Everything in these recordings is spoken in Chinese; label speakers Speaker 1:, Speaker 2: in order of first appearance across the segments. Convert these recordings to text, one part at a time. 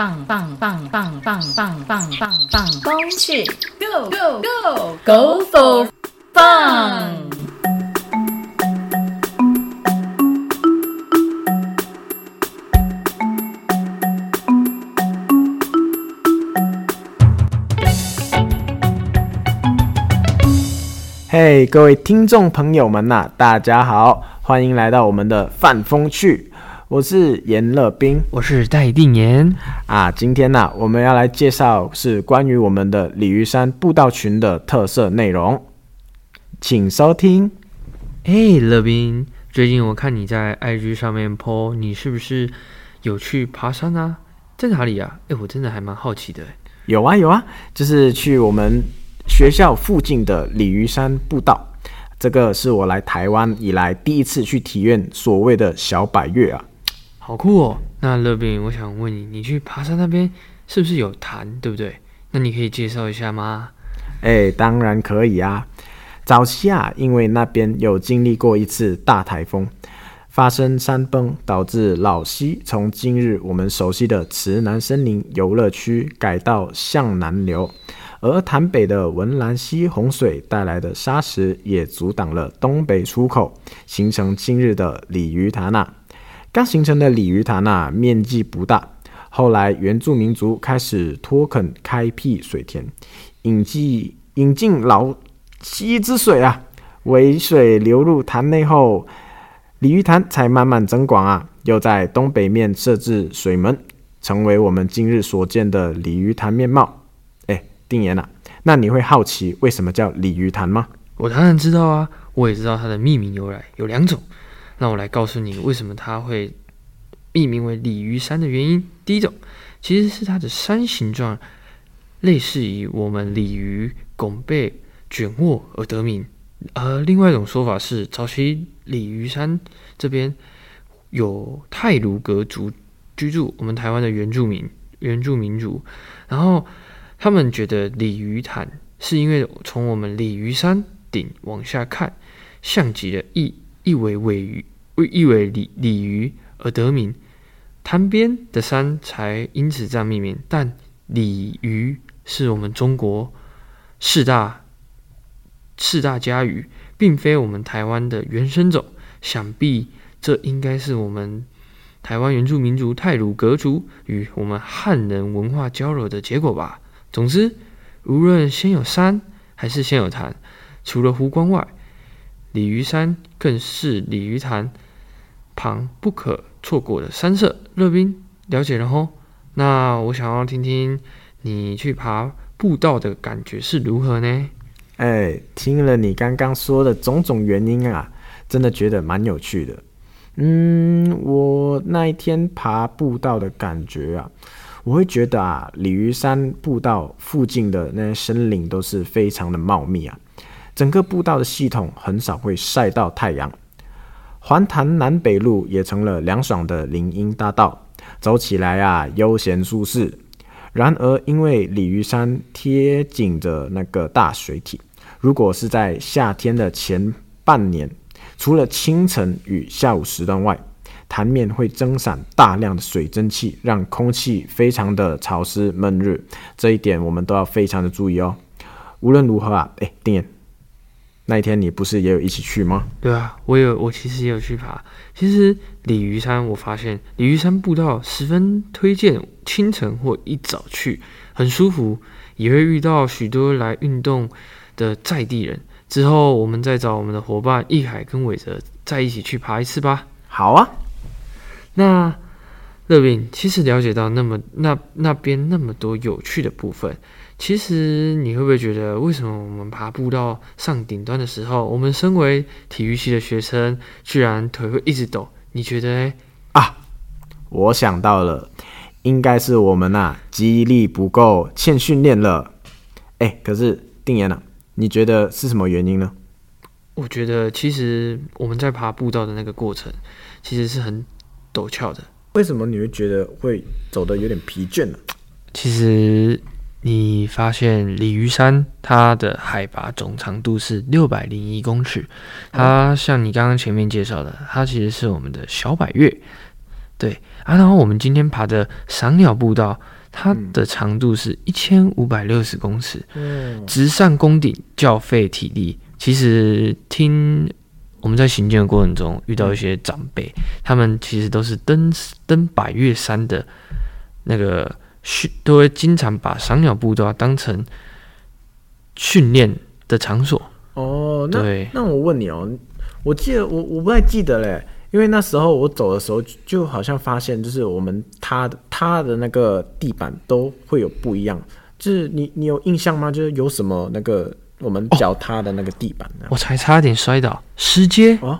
Speaker 1: 棒棒棒棒棒棒棒棒棒风去，Go Go Go Go for fun！
Speaker 2: 嘿，各位听众朋友们呐、大家好，欢迎来到我们的范风趣，我是严乐斌
Speaker 3: 我是戴定言。
Speaker 2: 啊。今天呢、我们要来介绍是关于我们的鲤鱼山步道群的特色内容，请收听。
Speaker 3: 哎，乐斌，最近我看你在 IG 上面 po，你是不是有去爬山啊？在哪里啊？哎，我真的还蛮好奇的。
Speaker 2: 有啊有啊，就是去我们学校附近的鲤鱼山步道。这个是我来台湾以来第一次去体验所谓的小百越啊。
Speaker 3: 好酷哦！那乐斌，我想问你，你去爬山那边是不是有潭，对不对？那你可以介绍一下吗？
Speaker 2: 哎，当然可以啊。早期啊，因为那边有经历过一次大台风，发生山崩，导致老溪从今日我们熟悉的慈南森林游乐区改道向南流，而潭北的文兰溪洪水带来的沙石也阻挡了东北出口，形成今日的鲤鱼潭呐。刚形成的鲤鱼潭啊，面积不大。后来原住民族开始脱垦开辟水田，引进引进老溪之水啊，尾水流入潭内后，鲤鱼潭才慢慢增广啊。又在东北面设置水门，成为我们今日所见的鲤鱼潭面貌。哎，定言啊，那你会好奇为什么叫鲤鱼潭吗？
Speaker 3: 我当然知道啊，我也知道它的命名由来有两种。那我来告诉你为什么它会命名为鲤鱼山的原因。第一种其实是它的山形状类似于我们鲤鱼拱背卷卧而得名，而另外一种说法是早期鲤鱼山这边有泰卢格族居住，我们台湾的原住民原住民族，然后他们觉得鲤鱼潭是因为从我们鲤鱼山顶往下看，像极了一一尾尾鱼，一尾鲤鲤鱼而得名。滩边的山才因此这样命名，但鲤鱼是我们中国四大四大家鱼，并非我们台湾的原生种。想必这应该是我们台湾原住民族泰鲁格族与我们汉人文化交流的结果吧。总之，无论先有山还是先有潭，除了湖光外，鲤鱼山更是鲤鱼潭旁不可错过的山色。乐斌了解了吼，那我想要听听你去爬步道的感觉是如何呢？
Speaker 2: 哎，听了你刚刚说的种种原因啊，真的觉得蛮有趣的。嗯，我那一天爬步道的感觉啊，我会觉得啊，鲤鱼山步道附近的那些森林都是非常的茂密啊，整个步道的系统很少会晒到太阳。环潭南北路也成了凉爽的林荫大道，走起来啊悠闲舒适。然而，因为鲤鱼山贴紧着那个大水体，如果是在夏天的前半年，除了清晨与下午时段外，潭面会蒸散大量的水蒸气，让空气非常的潮湿闷热。这一点我们都要非常的注意哦。无论如何啊，哎，丁燕，那一天你不是也有一起去吗？
Speaker 3: 对啊，我有，我其实也有去爬。其实鲤鱼山，我发现鲤鱼山步道十分推荐清晨或一早去，很舒服，也会遇到许多来运动的在地人。之后我们再找我们的伙伴易海跟伟哲再一起去爬一次吧。
Speaker 2: 好啊，
Speaker 3: 那乐饼其实了解到那么那那边那么多有趣的部分，其实你会不会觉得，为什么我们爬步道上顶端的时候，我们身为体育系的学生，居然腿会一直抖？你觉得啊？
Speaker 2: 我想到了，应该是我们呐、记忆力不够，欠训练了。哎，可是定言啊，你觉得是什么原因呢？
Speaker 3: 我觉得其实我们在爬步道的那个过程，其实是很陡峭的。
Speaker 2: 为什么你会觉得会走的有点疲倦呢、
Speaker 3: 其实你发现鲤鱼山它的海拔总长度是六百零一公尺，它像你刚刚前面介绍的，它其实是我们的小百越对啊，然后我们今天爬的赏鸟步道，它的长度是一千五百六十公尺，
Speaker 2: 嗯，
Speaker 3: 直上宫顶，较费体力。其实听我们在行进的过程中遇到一些长辈，他们其实都是登登百越山的那个训，都会经常把赏鸟步道当成训练的场所。
Speaker 2: 哦，那
Speaker 3: 对，
Speaker 2: 那我问你哦，我记得我我不太记得嘞，因为那时候我走的时候就就好像发现，就是我们它的它的那个地板都会有不一样，就是你你有印象吗？就是有什么那个我们脚踏的那个地板呢？
Speaker 3: 我才差点摔倒，石阶，
Speaker 2: 哦，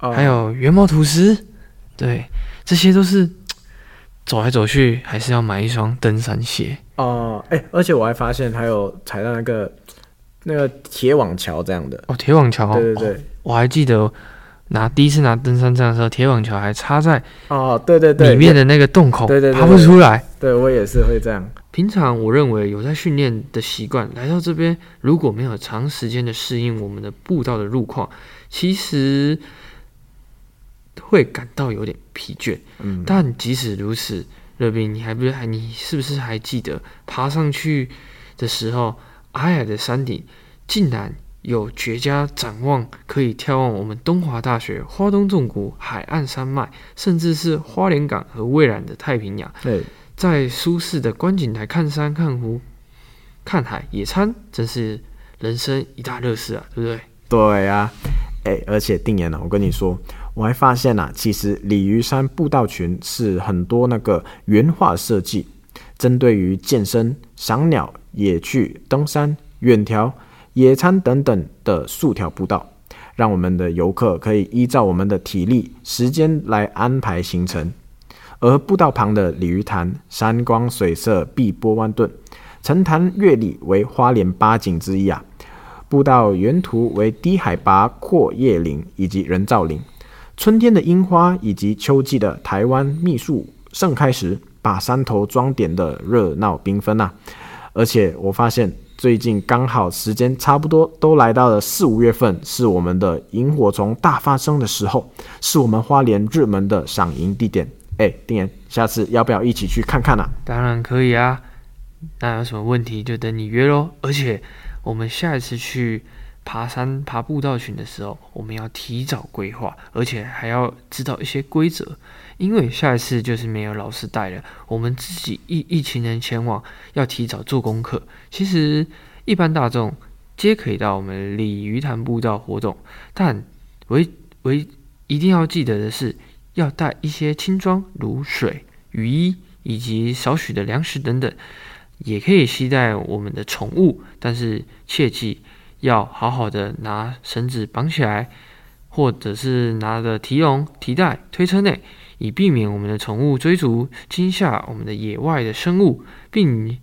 Speaker 2: 哦
Speaker 3: 还有原毛土司，对，这些都是走来走去还是要买一双登山鞋。
Speaker 2: 哦，哎、而且我还发现还有踩到那个那个铁网桥这样的，
Speaker 3: 哦，铁网桥，
Speaker 2: 对对对
Speaker 3: 哦，我还记得拿第一次拿登山杖的时候，铁网桥还插在
Speaker 2: 哦，对对对，
Speaker 3: 里面的那个洞口，
Speaker 2: 对对对
Speaker 3: 爬不出来。
Speaker 2: 对我也是会这样，
Speaker 3: 平常我认为有在训练的习惯，来到这边如果没有长时间的适应我们的步道的路况，其实会感到有点疲倦。
Speaker 2: 嗯，
Speaker 3: 但即使如此，乐斌，你还不是还你是不是还记得爬上去的时候，矮矮的山顶竟然有绝佳展望，可以眺望我们东华大学、花东纵谷、海岸山脉，甚至是花莲港和蔚蓝的太平洋。
Speaker 2: 对，
Speaker 3: 在舒适的观景台看山、看湖、看海、野餐，真是人生一大乐事啊，对不对？
Speaker 2: 对啊，哎、而且定言呢、我跟你说，我还发现啊，其实鲤鱼山步道群是很多那个原画设计，针对于健身、赏鸟、野趣、登山、远眺、野餐等等的数条步道，让我们的游客可以依照我们的体力、时间来安排行程。而步道旁的鲤鱼潭，山光水色，碧波万吨，城潭月里为花莲八景之一啊。步道原图为低海拔阔叶林以及人造林，春天的樱花以及秋季的台湾蜜树盛开时，把山头装点的热闹缤纷呐。而且我发现最近刚好时间差不多都来到了四五月份，是我们的萤火虫大发生的时候，是我们花莲热门的赏萤地点。哎，丁岩，下次要不要一起去看看啊？
Speaker 3: 当然可以啊，那有什么问题就等你约喽。而且我们下一次去爬山、爬步道群的时候，我们要提早规划，而且还要知道一些规则，因为下一次就是没有老师带了，我们自己一一群人前往，要提早做功课。其实一般大众皆可以到我们鲤鱼潭步道活动，但唯唯一定要记得的是，要带一些轻装，如水、雨衣以及少许的粮食等等，也可以携带我们的宠物，但是切记要好好的拿绳子绑起来，或者是拿着提笼、提袋推车内，以避免我们的宠物追逐惊吓我们的野外的生物，并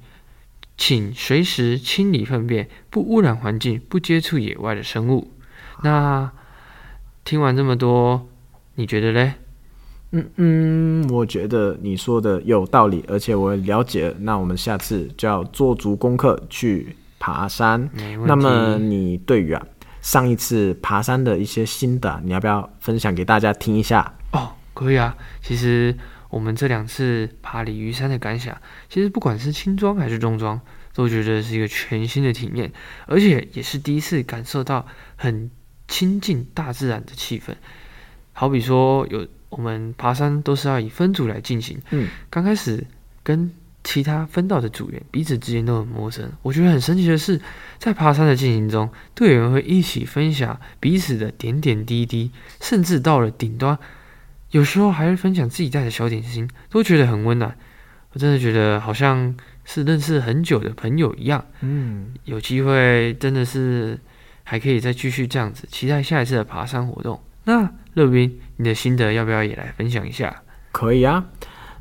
Speaker 3: 请随时清理粪便，不污染环境，不接触野外的生物。那听完这么多，你觉得嘞？
Speaker 2: 嗯嗯，我觉得你说的有道理，而且我了解。那我们下次就要做足功课去爬山。那么你对于啊上一次爬山的一些心得啊，你要不要分享给大家听一下？
Speaker 3: 哦，可以啊。其实我们这两次爬鲤鱼山的感想，其实不管是轻装还是重装，都觉得是一个全新的体验，而且也是第一次感受到很亲近大自然的气氛。好比说，有我们爬山都是要以分组来进行，
Speaker 2: 嗯，
Speaker 3: 刚开始跟其他分道的组员彼此之间都很陌生。我觉得很神奇的是，在爬山的进行中，队员会一起分享彼此的点点滴滴，甚至到了顶端，有时候还会分享自己带的小点心，都觉得很温暖。我真的觉得好像是认识很久的朋友一样。
Speaker 2: 嗯，
Speaker 3: 有机会真的是还可以再继续这样子，期待下一次的爬山活动。那乐斌，你的心得要不要也来分享一下？
Speaker 2: 可以啊。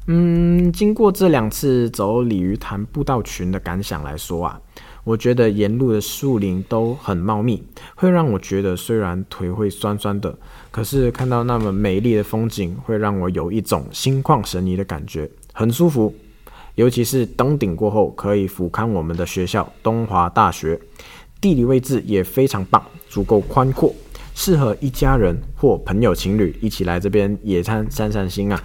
Speaker 2: 嗯，经过这两次走鲤鱼潭步道群的感想来说啊，我觉得沿路的树林都很茂密，会让我觉得虽然腿会酸酸的，可是看到那么美丽的风景，会让我有一种心旷神怡的感觉，很舒服。尤其是登顶过后，可以俯瞰我们的学校东华大学，地理位置也非常棒，足够宽阔，适合一家人或朋友情侣一起来这边野餐散散心啊。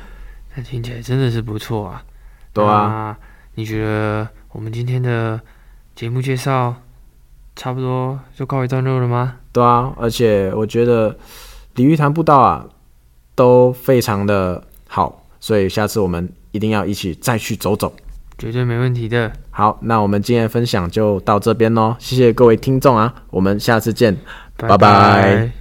Speaker 3: 那听起来真的是不错啊。
Speaker 2: 对啊，
Speaker 3: 你觉得我们今天的节目介绍差不多就告一段落了吗？
Speaker 2: 对啊，而且我觉得鲤鱼潭步道啊都非常的好，所以下次我们一定要一起再去走走。
Speaker 3: 绝对没问题的。
Speaker 2: 好，那我们今天的分享就到这边喽，谢谢各位听众啊，我们下次见。拜拜